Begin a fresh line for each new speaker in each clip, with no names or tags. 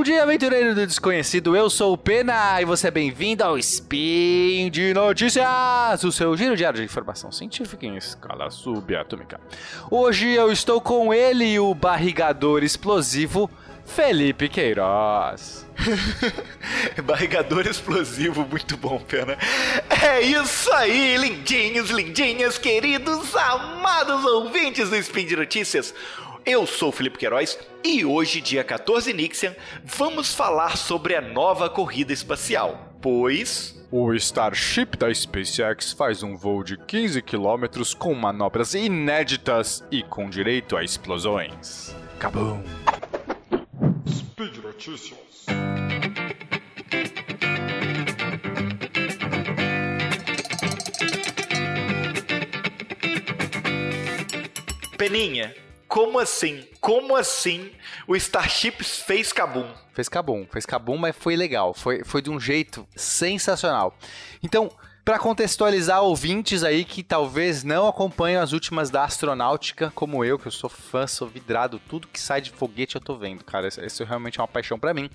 Bom dia, aventureiro do desconhecido. Eu sou o Pena e você é bem-vindo ao Spin de Notícias, o seu giro diário de informação científica em escala subatômica. Hoje eu estou com ele, o barrigador explosivo, Felipe Queiroz.
Barrigador explosivo, muito bom, Pena. É isso aí, lindinhos, lindinhas, queridos, amados ouvintes do Spin de Notícias. Eu sou o Felipe Queiroz e hoje, dia 14 Nixian, vamos falar sobre a nova corrida espacial, pois
o Starship da SpaceX faz um voo de 15 km com manobras inéditas e com direito a explosões. Cabum! Speed Notícias.
Peninha, como assim? Como assim o Starship fez Kabum?
Fez Kabum, fez Kabum, mas foi legal. Foi, foi de um jeito sensacional. Então, para contextualizar ouvintes aí que talvez não acompanham as últimas da astronáutica, como eu, que eu sou fã, sou vidrado, tudo que sai de foguete eu tô vendo, cara. Isso realmente é uma paixão para mim.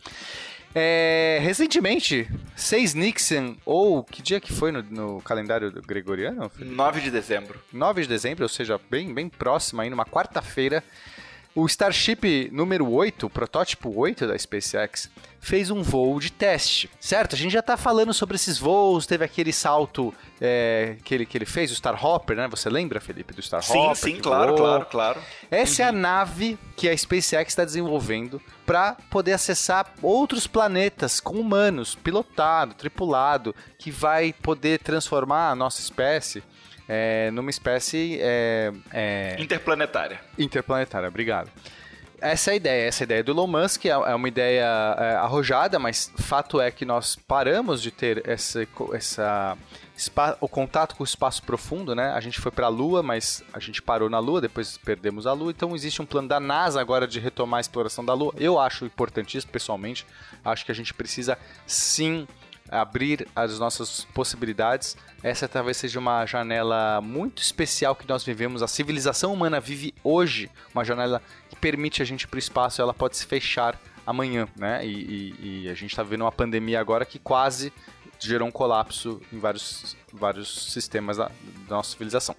É, recentemente, 6 Nixon, ou que dia que foi no, no calendário gregoriano?
9 de dezembro.
9 de dezembro, ou seja, bem, bem próximo aí, numa quarta-feira, o Starship número 8, o protótipo 8 da SpaceX, fez um voo de teste, certo? A gente já está falando sobre esses voos, teve aquele salto é, que, ele, que ele fez, o Starhopper, né? Você lembra, Felipe, do Starhopper?
Sim, sim, claro, voou. claro, claro.
Essa uhum. é a nave que a SpaceX está desenvolvendo para poder acessar outros planetas com humanos, pilotado, tripulado, que vai poder transformar a nossa espécie é, numa espécie. É,
é... Interplanetária.
Interplanetária, obrigado. Essa é a ideia, essa é a ideia do Elon Musk é, é uma ideia é, arrojada, mas fato é que nós paramos de ter essa, essa o contato com o espaço profundo, né? A gente foi para a Lua, mas a gente parou na Lua, depois perdemos a Lua. Então existe um plano da NASA agora de retomar a exploração da Lua. Eu acho importantíssimo, pessoalmente. Acho que a gente precisa sim abrir as nossas possibilidades. Essa talvez seja uma janela muito especial que nós vivemos. A civilização humana vive hoje uma janela que permite a gente ir para o espaço. Ela pode se fechar amanhã, né? E, e, e a gente está vivendo uma pandemia agora que quase gerou um colapso em vários, vários sistemas da, da nossa civilização.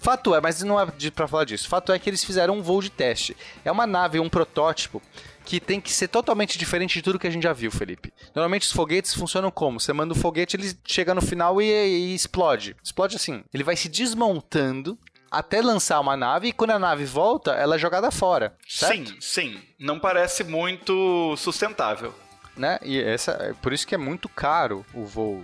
Fato é, mas não é para falar disso. Fato é que eles fizeram um voo de teste. É uma nave, um protótipo que tem que ser totalmente diferente de tudo que a gente já viu, Felipe. Normalmente os foguetes funcionam como? Você manda o foguete, ele chega no final e, e explode. Explode assim. Ele vai se desmontando até lançar uma nave e quando a nave volta, ela é jogada fora. Certo?
Sim, sim. Não parece muito sustentável.
Né? E essa, é por isso que é muito caro o voo.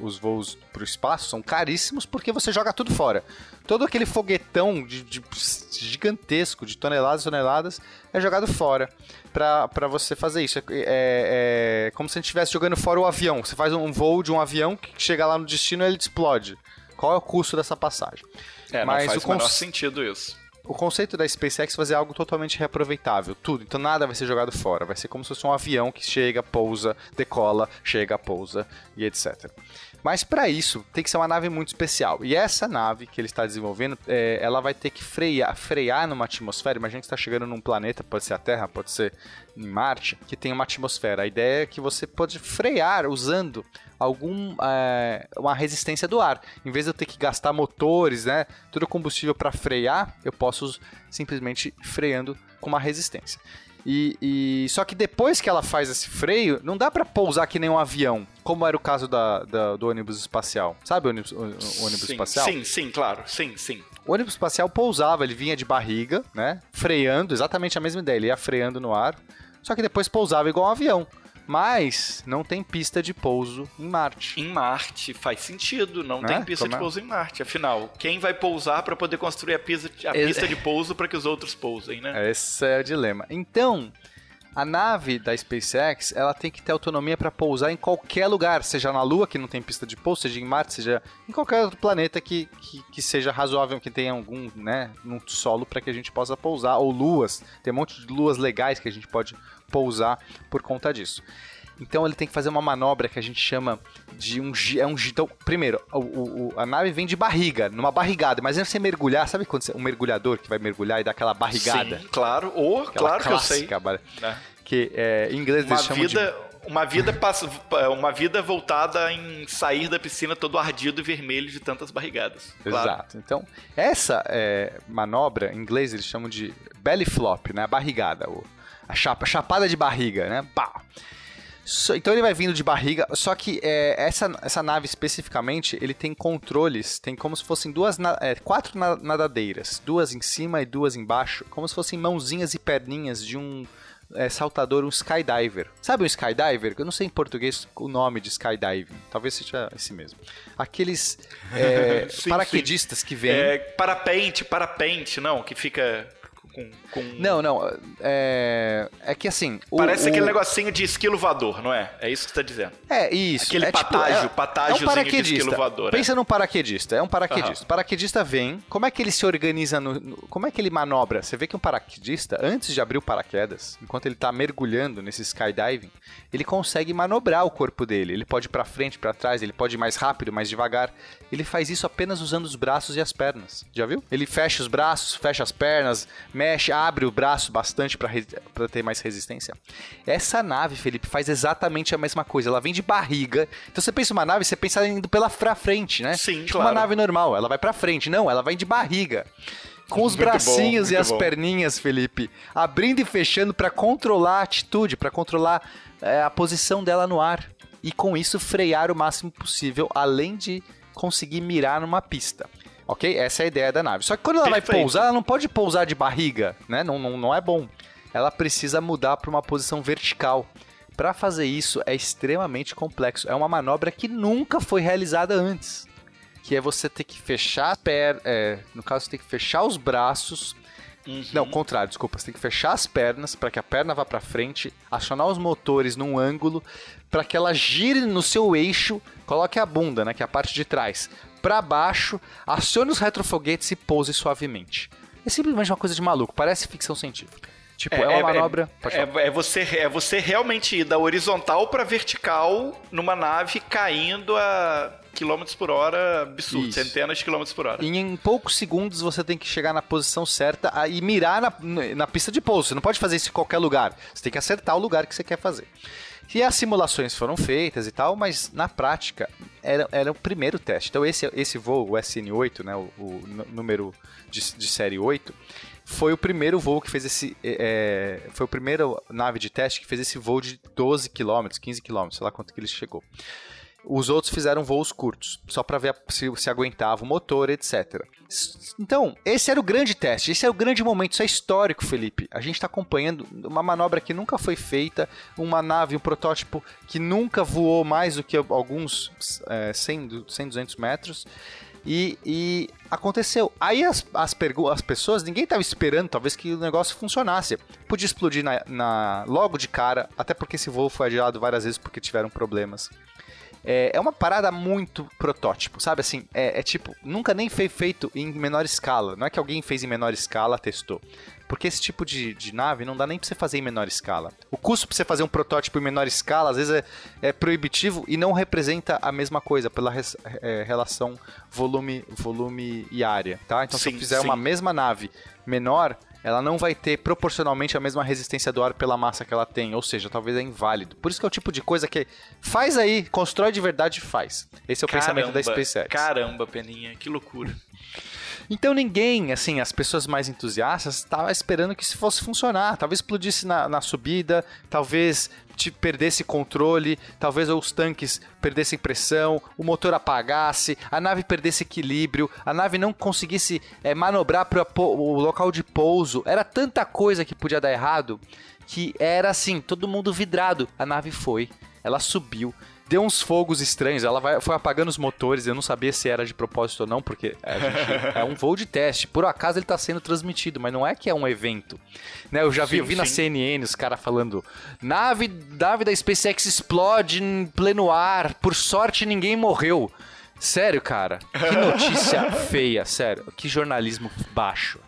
Os voos para o espaço são caríssimos porque você joga tudo fora todo aquele foguetão de, de gigantesco, de toneladas e toneladas, é jogado fora para você fazer isso. É, é, é, como se a gente estivesse jogando fora o avião. Você faz um voo de um avião que chega lá no destino e ele explode. Qual é o custo dessa passagem?
É, Mas não faz o, o menor sentido isso.
O conceito da SpaceX fazer algo totalmente reaproveitável, tudo. Então nada vai ser jogado fora. Vai ser como se fosse um avião que chega, pousa, decola, chega, pousa e etc. Mas para isso tem que ser uma nave muito especial. E essa nave que ele está desenvolvendo, é, ela vai ter que frear, frear numa atmosfera. Imagina que está chegando num planeta, pode ser a Terra, pode ser em Marte, que tem uma atmosfera. A ideia é que você pode frear usando algum é, uma resistência do ar. Em vez de eu ter que gastar motores, né, todo o combustível para frear, eu posso simplesmente freando com uma resistência. E, e, só que depois que ela faz esse freio, não dá para pousar que nem um avião, como era o caso da, da do ônibus espacial. Sabe o ônibus, o, o ônibus
sim,
espacial?
Sim, sim, claro, sim, sim.
O ônibus espacial pousava, ele vinha de barriga, né? Freando, exatamente a mesma ideia, ele ia freando no ar, só que depois pousava igual um avião. Mas não tem pista de pouso em Marte.
Em Marte, faz sentido. Não tem pista Como de é? pouso em Marte. Afinal, quem vai pousar para poder construir a pista, a pista de pouso para que os outros pousem, né?
Esse é o dilema. Então, a nave da SpaceX, ela tem que ter autonomia para pousar em qualquer lugar, seja na Lua, que não tem pista de pouso, seja em Marte, seja em qualquer outro planeta que, que, que seja razoável, que tenha algum, né, um solo para que a gente possa pousar, ou luas, tem um monte de luas legais que a gente pode pousar por conta disso. Então ele tem que fazer uma manobra que a gente chama de um é um então primeiro o, o, a nave vem de barriga numa barrigada mas antes de você mergulhar sabe quando você, um mergulhador que vai mergulhar e dá aquela barrigada
Sim, claro ou claro que eu sei
é. porque é, em inglês
Uma
eles chamam
vida,
de...
uma, vida pass- uma vida voltada em sair da piscina todo ardido e vermelho de tantas barrigadas. Claro.
Exato. Então, essa é, manobra, em inglês eles chamam de belly flop, né? A barrigada, a chapa, chapada de barriga, né? Pá. Então ele vai vindo de barriga, só que é, essa, essa nave especificamente, ele tem controles, tem como se fossem duas, é, quatro na- nadadeiras, duas em cima e duas embaixo, como se fossem mãozinhas e perninhas de um é, saltador, um skydiver. Sabe um skydiver? Eu não sei em português o nome de skydiving, talvez seja esse mesmo. Aqueles é,
Sim,
paraquedistas que vêm...
É, parapente, parapente, não, que fica com. com-
Não, não, é, é que assim... o-
Parece
o-
aquele negocinho de esquilo voador, não é? É isso que você tá dizendo.
É, isso.
Aquele
é tipo,
patágio,
é,
patágiozinho
é um paraquedista.
de esquilo voador,
Pensa num paraquedista, é um paraquedista.
Aham.
O paraquedista vem, como é que ele se organiza, no, no- como é que ele manobra? Você vê que um paraquedista, antes de abrir o paraquedas, enquanto ele tá mergulhando nesse skydiving, ele consegue manobrar o corpo dele. Ele pode ir pra frente, pra trás, ele pode ir mais rápido, mais devagar. Ele faz isso apenas usando os braços e as pernas. Já viu? Ele fecha os braços, fecha as pernas, mexe, abre o braço bastante pra ter mais resistência. Essa nave, Felipe, faz exatamente a mesma coisa. Ela vem de barriga. Então você pensa uma nave, você pensa indo pela pra frente, né?
Sim,
tipo
claro.
uma nave normal, ela vai pra frente. Não, ela vai de barriga. Com os
Muito bom,
bracinhos e
muito
as
bom.
perninhas, Felipe, abrindo e fechando pra controlar a atitude, pra controlar é, a posição dela no ar. E com isso frear o máximo possível, além de conseguir mirar numa pista. Ok? Essa é a ideia da nave. Só que quando ela vai
Perfeito.
pousar, ela não pode pousar de barriga, né? Não, não, não é bom. Ela precisa mudar para uma posição vertical. Para fazer isso é extremamente complexo. É uma manobra que nunca foi realizada antes. Que é você ter que fechar a perna. É, no caso, você tem que fechar os braços.
Uhum.
Não, o contrário, desculpa. Você tem que fechar as pernas para que a perna vá para frente, acionar os motores num ângulo para que ela gire no seu eixo, coloque a bunda, né, que é a parte de trás, para baixo, acione os retrofoguetes e pouse suavemente. É simplesmente uma coisa de maluco, parece ficção científica. Tipo, é, uma manobra. pode
É,
falar.
é você, é você realmente ir da horizontal pra vertical numa nave caindo a quilômetros por hora absurdo,
Isso.
centenas de quilômetros por hora.
E em poucos segundos você tem que chegar na posição certa e mirar na, na pista de pouso. Você não pode fazer isso em qualquer lugar. Você tem que acertar o lugar que você quer fazer. E as simulações foram feitas e tal, mas na prática era, era o primeiro teste. Então esse, esse voo, o SN8, né, o, o número de, de série 8, foi o primeiro voo que fez esse. é, foi o primeiro nave de teste que fez esse voo de 12 km, 15 km, sei lá quanto que ele chegou. Os outros fizeram voos curtos, só para ver se, se aguentava o motor, etc. Então, esse era o grande teste, esse é o grande momento, isso é histórico, Felipe. A gente está acompanhando uma manobra que nunca foi feita, uma nave, um protótipo que nunca voou mais do que alguns é, 100, du- 100 200 metros. E, e aconteceu. Aí as, as, as pessoas, ninguém estava esperando, talvez, que o negócio funcionasse. Podia explodir na, na- logo de cara, até porque esse voo foi adiado várias vezes porque tiveram problemas. É, é uma parada muito protótipo, sabe? Assim, é, é tipo, nunca nem foi feito em menor escala. Não é que alguém fez em menor escala, testou. Porque esse tipo de, de nave não dá nem pra você fazer em menor escala. O custo pra você fazer um protótipo em menor escala, às vezes, é, é proibitivo e não representa a mesma coisa pela res- é, relação volume, volume e área, tá? Então, se
Sim,
eu fizer
sim.
uma mesma nave menor, ela não vai ter proporcionalmente a mesma resistência do ar pela massa que ela tem, ou seja, talvez é inválido. Por isso que é o tipo de coisa que faz aí, constrói de verdade e faz. Esse é o pensamento da SpaceX.
Caramba, Peninha, que loucura.
Então ninguém, assim, as pessoas mais entusiastas estavam esperando que isso fosse funcionar. Talvez explodisse na, na subida, talvez te perdesse controle, talvez os tanques perdessem pressão, o motor apagasse, a nave perdesse equilíbrio, a nave não conseguisse eh, manobrar para o local de pouso. Era tanta coisa que podia dar errado que era assim, todo mundo vidrado. A nave foi, ela subiu, deu uns fogos estranhos, ela vai- foi apagando os motores, eu não sabia se era de propósito ou não, porque gente- é um voo de teste. Por acaso ele está sendo transmitido, mas não é que é um evento. Né, eu já vi,
Sim,
eu vi na. CNN os caras falando: nave, nave da SpaceX explode em pleno ar, por sorte ninguém morreu. Sério, cara, que notícia feia, sério, que jornalismo baixo.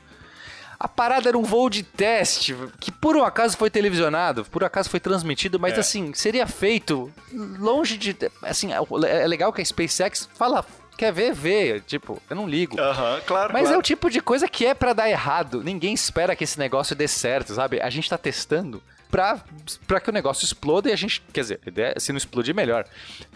A parada era um voo de teste, que por um acaso foi televisionado, por um acaso foi transmitido, mas
É.
assim, seria feito longe de. Assim, é legal que a SpaceX fala, quer ver, vê. Tipo, eu não ligo.
Aham, claro.
Mas é
claro.
o tipo de coisa que é pra dar errado. Ninguém espera que esse negócio dê certo, sabe? A gente tá testando pra, pra que o negócio exploda e a gente. Quer dizer, se não explodir, melhor.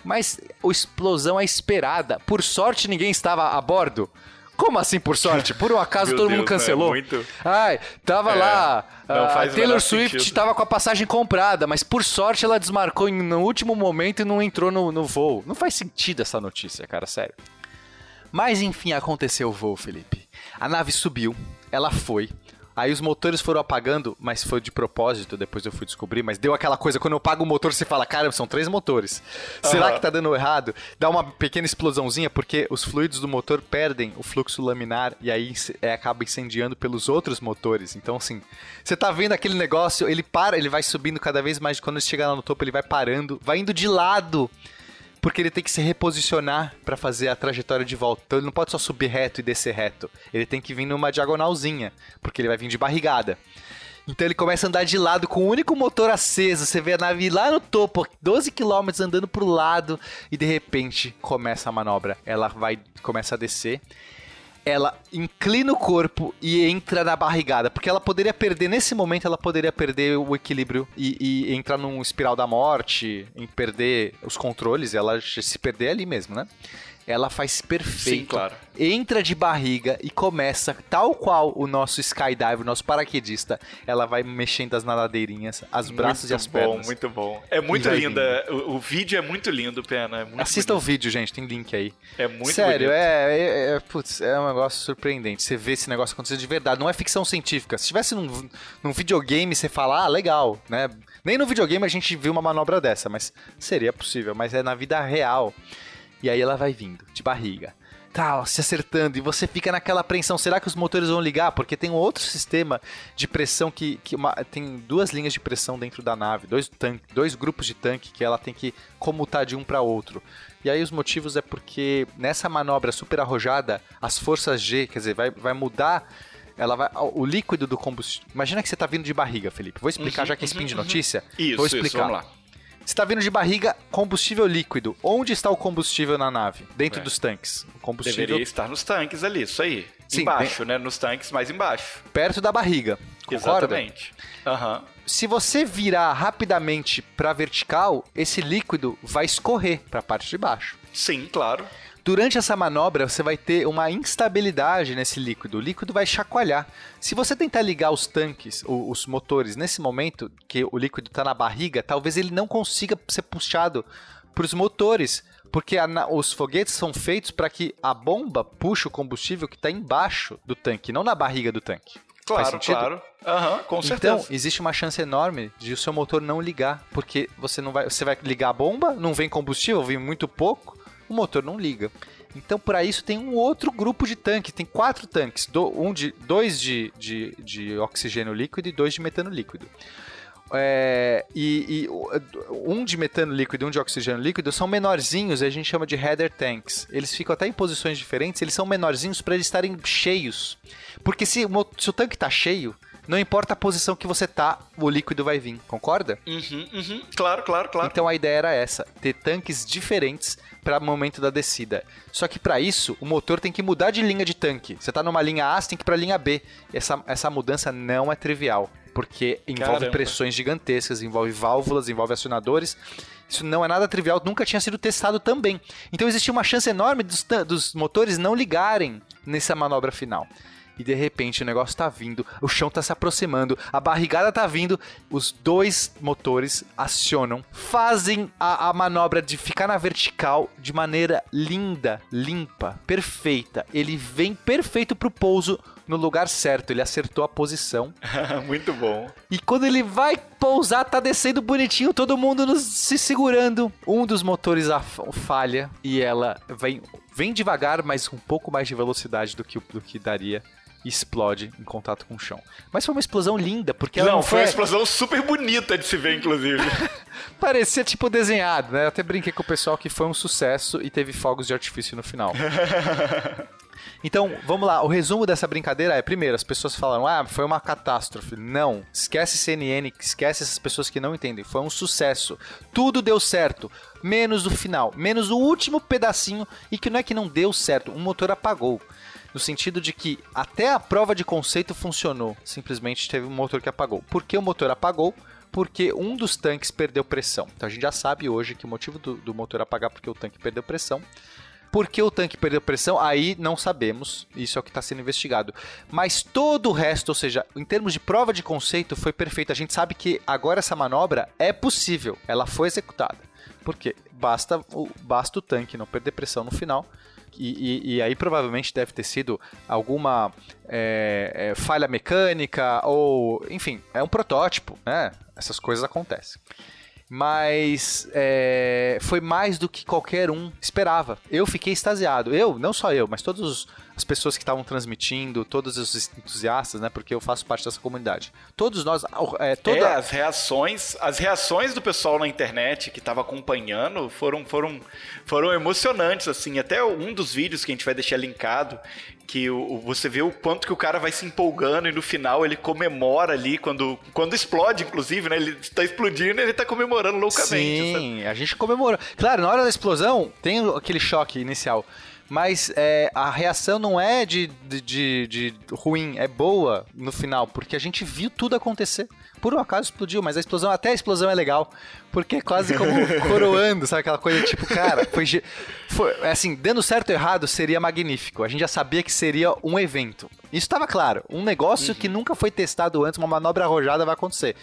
Mas a explosão é esperada. Por sorte, ninguém estava a bordo. Como assim, por sorte? Por um acaso todo Deus, mundo cancelou? muito... Ai, tava é, lá. a Taylor Swift sentido. tava com a passagem comprada, mas por sorte ela desmarcou no último momento e não entrou no, no voo. Não faz sentido essa notícia, cara, sério. Mas enfim, aconteceu o voo, Felipe. A nave subiu, ela foi, Aí os motores foram apagando, mas foi de propósito, depois eu fui descobrir, mas deu aquela coisa, quando eu pago o motor, você fala, cara, são três motores. Uhum. Será que tá dando errado? Dá uma pequena explosãozinha, porque os fluidos do motor perdem o fluxo laminar e aí é, acaba incendiando pelos outros motores. Então, assim, você tá vendo aquele negócio, ele para, ele vai subindo cada vez mais, quando ele chega lá no topo, ele vai parando, vai indo de lado porque ele tem que se reposicionar para fazer a trajetória de volta. Então ele não pode só subir reto e descer reto. Ele tem que vir numa diagonalzinha, porque ele vai vir de barrigada. Então ele começa a andar de lado com o único motor aceso. Você vê a nave lá no topo, 12 km andando pro lado e de repente começa a manobra. Ela vai começa a descer ela inclina o corpo e entra na barrigada. Porque ela poderia perder, nesse momento, ela poderia perder o equilíbrio e, e entrar num espiral da morte, em perder os controles, ela se perder ali mesmo, né? Ela faz perfeito. Sim,
claro.
Entra de barriga e começa, tal qual o nosso skydive, o nosso paraquedista, ela vai mexendo as nadadeirinhas, as braços e as
bom,
pernas.
Muito bom, É muito linda. O, o, vídeo é muito lindo, Pena. É
Assista
bonito.
o vídeo, gente, tem link aí.
É muito
Sério, é, é, é, putz, é um negócio surpreendente. Você vê esse negócio acontecer de verdade. Não é ficção científica. Se tivesse num, num videogame, você fala, ah, legal, né? Nem no videogame a gente viu uma manobra dessa, mas seria possível. Mas é na vida real. E aí ela vai vindo, de barriga. Tal, se acertando, e você fica naquela apreensão, será que os motores vão ligar? Porque tem um outro sistema de pressão que, que uma, tem duas linhas de pressão dentro da nave, dois, tanque, dois grupos de tanque que ela tem que comutar de um para outro. E aí os motivos é porque nessa manobra super arrojada, as forças G, quer dizer, vai, vai mudar ela vai o líquido do combustível. Imagina que você está vindo de barriga, Felipe. Vou explicar uhum, já que é spin uhum, de notícia.
Isso,
vou explicar.
Isso, vamos lá.
Está vindo de barriga combustível líquido. Onde está o combustível na nave? Dentro é. dos tanques. O combustível
deveria estar nos tanques ali, isso aí. Sim, embaixo, bem... né? Nos tanques mais embaixo.
Perto da barriga. Concorda?
Exatamente. Uhum.
Se você virar rapidamente para vertical, esse líquido vai escorrer para a parte de baixo.
Sim, claro.
Durante essa manobra, você vai ter uma instabilidade nesse líquido. O líquido vai chacoalhar. Se você tentar ligar os tanques, os motores, nesse momento que o líquido está na barriga, talvez ele não consiga ser puxado para os motores, porque a, os foguetes são feitos para que a bomba puxe o combustível que está embaixo do tanque, não na barriga do tanque.
Claro, claro. Uhum, com certeza.
Então, existe uma chance enorme de o seu motor não ligar, porque você não vai, você vai ligar a bomba, não vem combustível, vem muito pouco, o motor não liga. Então, para isso, tem um outro grupo de tanques. Tem quatro tanques: um de, dois de, de, de oxigênio líquido e dois de metano líquido. É, e, e, um de metano líquido e um de oxigênio líquido são menorzinhos, a gente chama de header tanks. Eles ficam até em posições diferentes, eles são menorzinhos para eles estarem cheios. Porque se, se o tanque está cheio, não importa a posição que você tá, o líquido vai vir, concorda?
Uhum, uhum. Claro, claro, claro.
Então a ideia era essa, ter tanques diferentes para o momento da descida. Só que para isso, o motor tem que mudar de linha de tanque. Você tá numa linha A, você tem que ir para linha B. Essa, essa mudança não é trivial, porque envolve Caramba. pressões gigantescas, envolve válvulas, envolve acionadores. Isso não é nada trivial, nunca tinha sido testado também. Então existia uma chance enorme dos, dos motores não ligarem nessa manobra final e de repente o negócio tá vindo, o chão tá se aproximando, a barrigada tá vindo, os dois motores acionam, fazem a, a manobra de ficar na vertical de maneira linda, limpa, perfeita. Ele vem perfeito pro pouso no lugar certo, ele acertou a posição.
Muito bom.
E quando ele vai pousar, tá descendo bonitinho, todo mundo nos, se segurando. Um dos motores falha e ela vem, vem devagar, mas com um pouco mais de velocidade do que, do que daria e explode em contato com o chão. Mas foi uma explosão linda, porque ela
não,
não
foi uma explosão super bonita de se ver, inclusive.
Parecia tipo desenhado, né? Eu até brinquei com o pessoal que foi um sucesso e teve fogos de artifício no final. Então, vamos lá. O resumo dessa brincadeira é: primeiro, as pessoas falaram, ah, foi uma catástrofe. Não. Esquece CNN, esquece essas pessoas que não entendem. Foi um sucesso. Tudo deu certo. Menos o final. Menos o último pedacinho. E que não é que não deu certo. Um motor apagou no sentido de que até a prova de conceito funcionou, simplesmente teve um motor que apagou. Por que o motor apagou? porque um dos tanques perdeu pressão. Então a gente já sabe hoje que o motivo do, do motor apagar porque o tanque perdeu pressão. Por que o tanque perdeu pressão? Aí não sabemos. Isso é o que está sendo investigado. Mas todo o resto, ou seja, em termos de prova de conceito, foi perfeito. A gente sabe que agora essa manobra é possível. Ela foi executada. Por quê? Basta o, basta o tanque não perder pressão no final. E, e, e, aí provavelmente deve ter sido alguma é, é, falha mecânica ou, enfim, é um protótipo, né? Essas coisas acontecem mas é, foi mais do que qualquer um esperava. Eu fiquei extasiado. Eu, não só eu, mas todas as pessoas que estavam transmitindo, todos os entusiastas, né? Porque eu faço parte dessa comunidade. Todos nós,
é, toda... é as reações, as reações do pessoal na internet que estava acompanhando foram, foram, foram emocionantes, assim. Até um dos vídeos que a gente vai deixar linkado, que o, você vê o quanto que o cara vai se empolgando e no final ele comemora ali quando, quando explode, inclusive, né? Ele está explodindo e ele está comemorando loucamente.
Sim, sabe? a gente comemora. Claro, na hora da explosão tem aquele choque inicial. Mas é, a reação não é de, de, de, de ruim, é boa no final, porque a gente viu tudo acontecer por um acaso explodiu, mas a explosão, até a explosão é legal, porque é quase como coroando, sabe aquela coisa tipo, cara, foi, foi assim, dando certo ou errado seria magnífico. A gente já sabia que seria um evento. Isso estava claro, um negócio uhum. que nunca foi testado antes, uma manobra arrojada vai acontecer.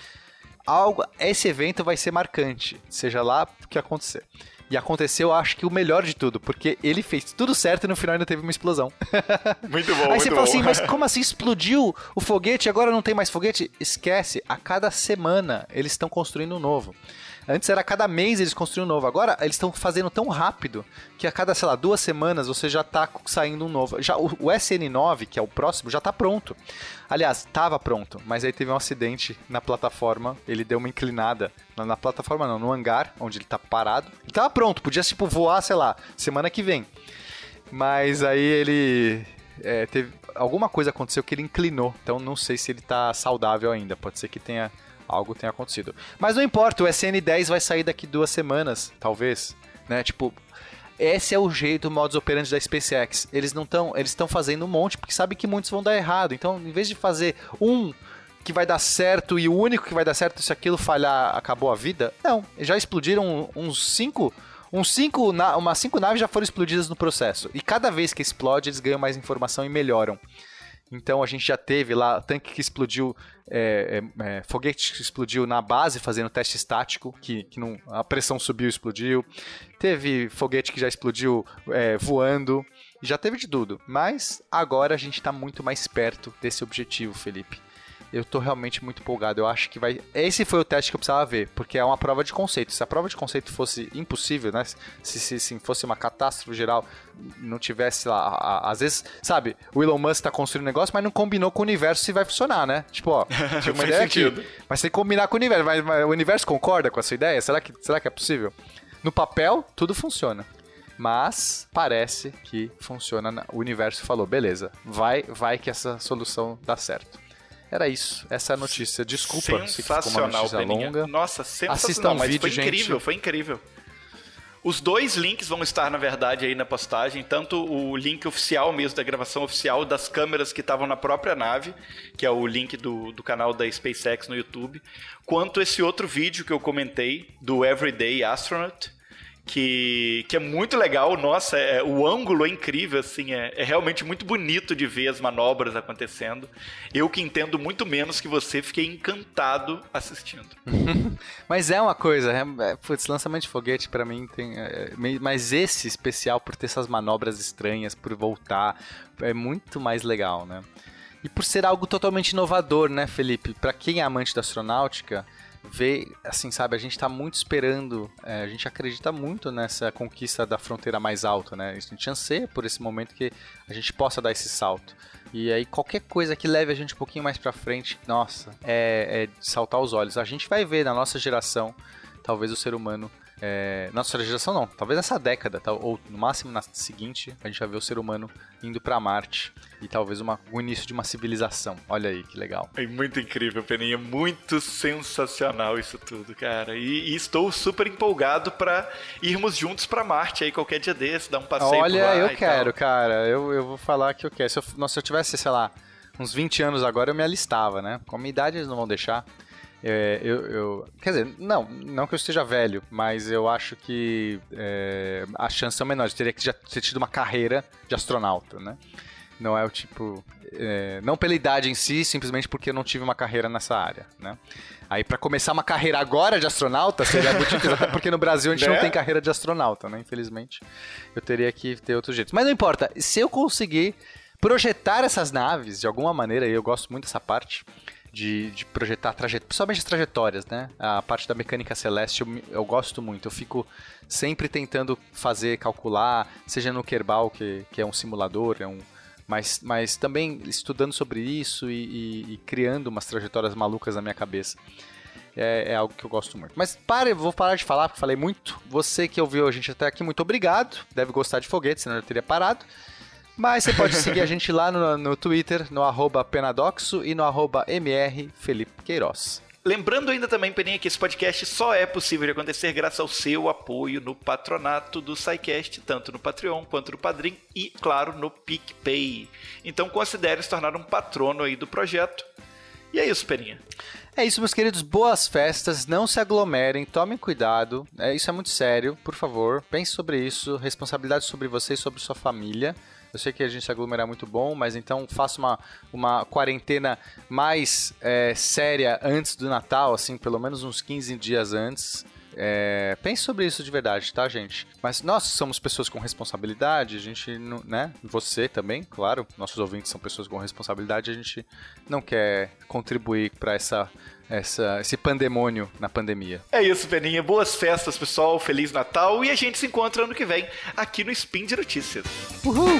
Algo, esse evento vai ser marcante, seja lá o que acontecer. E aconteceu, acho que o melhor de tudo, porque ele fez tudo certo e no final ainda teve uma explosão.
Muito bom, Aí
muito
você
fala assim, mas como assim explodiu o foguete e agora não tem mais foguete? Esquece, a cada semana eles estão construindo um novo. Antes era cada mês eles construíam um novo. Agora eles estão fazendo tão rápido que a cada, sei lá, duas semanas você já está saindo um novo. Já o, o, SN9, que é o próximo, já está pronto. Aliás, estava pronto, mas aí teve um acidente na plataforma. Ele deu uma inclinada. Na, na plataforma não, no hangar, onde ele está parado. Ele estava pronto, podia tipo voar, sei lá, semana que vem. Mas aí ele é, teve alguma coisa aconteceu que ele inclinou. Então não sei se ele está saudável ainda. Pode ser que tenha algo tenha acontecido. Mas não importa, o SN10 vai sair daqui duas semanas, talvez, né? Tipo, esse é o jeito, o modus operandi da SpaceX. Eles não estão, eles estão fazendo um monte porque sabem que muitos vão dar errado. Então, em vez de fazer um que vai dar certo e o único que vai dar certo se aquilo falhar acabou a vida, não. Já explodiram uns cinco uns cinco, umas cinco naves já foram explodidas no processo. E cada vez que explode, eles ganham mais informação e melhoram. Então a gente já teve lá tanque que explodiu, é, é, é, foguete que explodiu na base fazendo teste estático, que, que não, a pressão subiu e explodiu. Teve foguete que já explodiu é, voando. Já teve de tudo. Mas agora a gente está muito mais perto desse objetivo, Felipe eu tô realmente muito empolgado. Eu acho que vai. Esse foi o teste que eu precisava ver, porque é uma prova de conceito. Se a prova de conceito fosse impossível, né? Se, se, se fosse uma catástrofe geral, não tivesse lá. A, a, às vezes, sabe, o Elon Musk tá construindo um negócio, mas não combinou com o universo se vai funcionar, né? Tipo, ó, tinha uma ideia aqui. Mas tem que combinar com o universo. Mas, mas, o universo concorda com a sua ideia? Será que, será que é possível? No papel, tudo funciona mas parece que funciona. O universo falou, beleza, vai, vai que essa solução dá certo. Era isso. Essa é a notícia. Desculpa se ficou uma notícia Peninha. longa.
Nossa, sensacional. Assistam mas vídeo, foi gente. incrível, foi incrível. Os dois links vão estar, na verdade, aí na postagem. Tanto o link oficial mesmo, da gravação oficial das câmeras que estavam na própria nave, que é o link do, do canal da SpaceX no YouTube, quanto esse outro vídeo que eu comentei, do Everyday Astronaut, que, que é muito legal. Nossa, é, o ângulo é incrível, assim, é, é, realmente muito bonito de ver as manobras acontecendo. Eu que entendo muito menos que você, fiquei encantado assistindo.
mas é uma coisa, é, é, putz, lançamento de foguete para mim tem. É, mas esse especial por ter essas manobras estranhas, por voltar, é muito mais legal, né? E por ser algo totalmente inovador, né, Felipe? Para quem é amante da astronáutica, ver, assim, sabe, a gente está muito esperando, é, a gente acredita muito nessa conquista da fronteira mais alta, né? A gente anseia por esse momento que a gente possa dar esse salto. E aí qualquer coisa que leve a gente um pouquinho mais para frente, nossa, é, é saltar os olhos. A gente vai ver na nossa geração, talvez o ser humano é, nossa geração não, talvez nessa década, tá, ou no máximo na seguinte, a gente vai ver o ser humano indo para Marte e talvez uma, o início de uma civilização. Olha aí que legal.
É muito incrível, Peninha, muito sensacional isso tudo, cara. E, e estou super empolgado para irmos juntos para Marte aí qualquer dia desse, dar um passeio
Olha, por lá eu quero, tal. cara. Eu, eu vou falar que eu quero. Se eu, nossa, se eu tivesse, sei lá, uns 20 anos agora, eu me alistava, né? Com a minha idade eles não vão deixar. É, eu, eu, quer dizer, não, não que eu esteja velho, mas eu acho que é, as chances são menores. Eu teria que já ter tido uma carreira de astronauta, né? Não é o tipo. É, não pela idade em si, simplesmente porque eu não tive uma carreira nessa área, né? Aí, para começar uma carreira agora de astronauta, seria muito difícil, até porque no Brasil a gente né? não tem carreira de astronauta, né? Infelizmente, eu teria que ter outro jeito. Mas não importa, se eu conseguir projetar essas naves de alguma maneira, e eu gosto muito dessa parte, de, de projetar trajetórias, principalmente as trajetórias, né? A parte da mecânica celeste eu, eu, gosto muito. Eu fico sempre tentando fazer, calcular, seja no Kerbal, que, que é um simulador, é um, mas, mas também estudando sobre isso e, e, e criando umas trajetórias malucas na minha cabeça. É, é, algo que eu gosto muito. Mas pare, vou parar de falar, porque falei muito. Você que ouviu a gente até aqui, muito obrigado. Deve gostar de foguete, senão eu teria parado. Mas você pode seguir a gente lá no, no Twitter, no arroba Penadoxo e no arroba MR Felipe Queiroz.
Lembrando ainda também, Peninha, que esse podcast só é possível de acontecer graças ao seu apoio no patronato do SciCast, tanto no Patreon quanto no Padrim e, claro, no PicPay. Então considere se tornar um patrono aí do projeto. E é isso, Peninha.
É isso, meus queridos. Boas festas. Não se aglomerem. Tomem cuidado. É, isso é muito sério. Por favor, pense sobre isso. Responsabilidade sobre você e sobre sua família. Eu sei que a gente se aglomerar é muito bom, mas então faça uma, uma quarentena mais é, séria antes do Natal, assim, pelo menos uns 15 dias antes. É, pense sobre isso de verdade, tá, gente? Mas nós somos pessoas com responsabilidade, a gente, não, né? Você também, claro, nossos ouvintes são pessoas com responsabilidade, a gente não quer contribuir para essa essa, esse pandemônio na pandemia.
É isso, Peninha. Boas festas, pessoal. Feliz Natal. E a gente se encontra ano que vem aqui no Spin de Notícias. Uhul!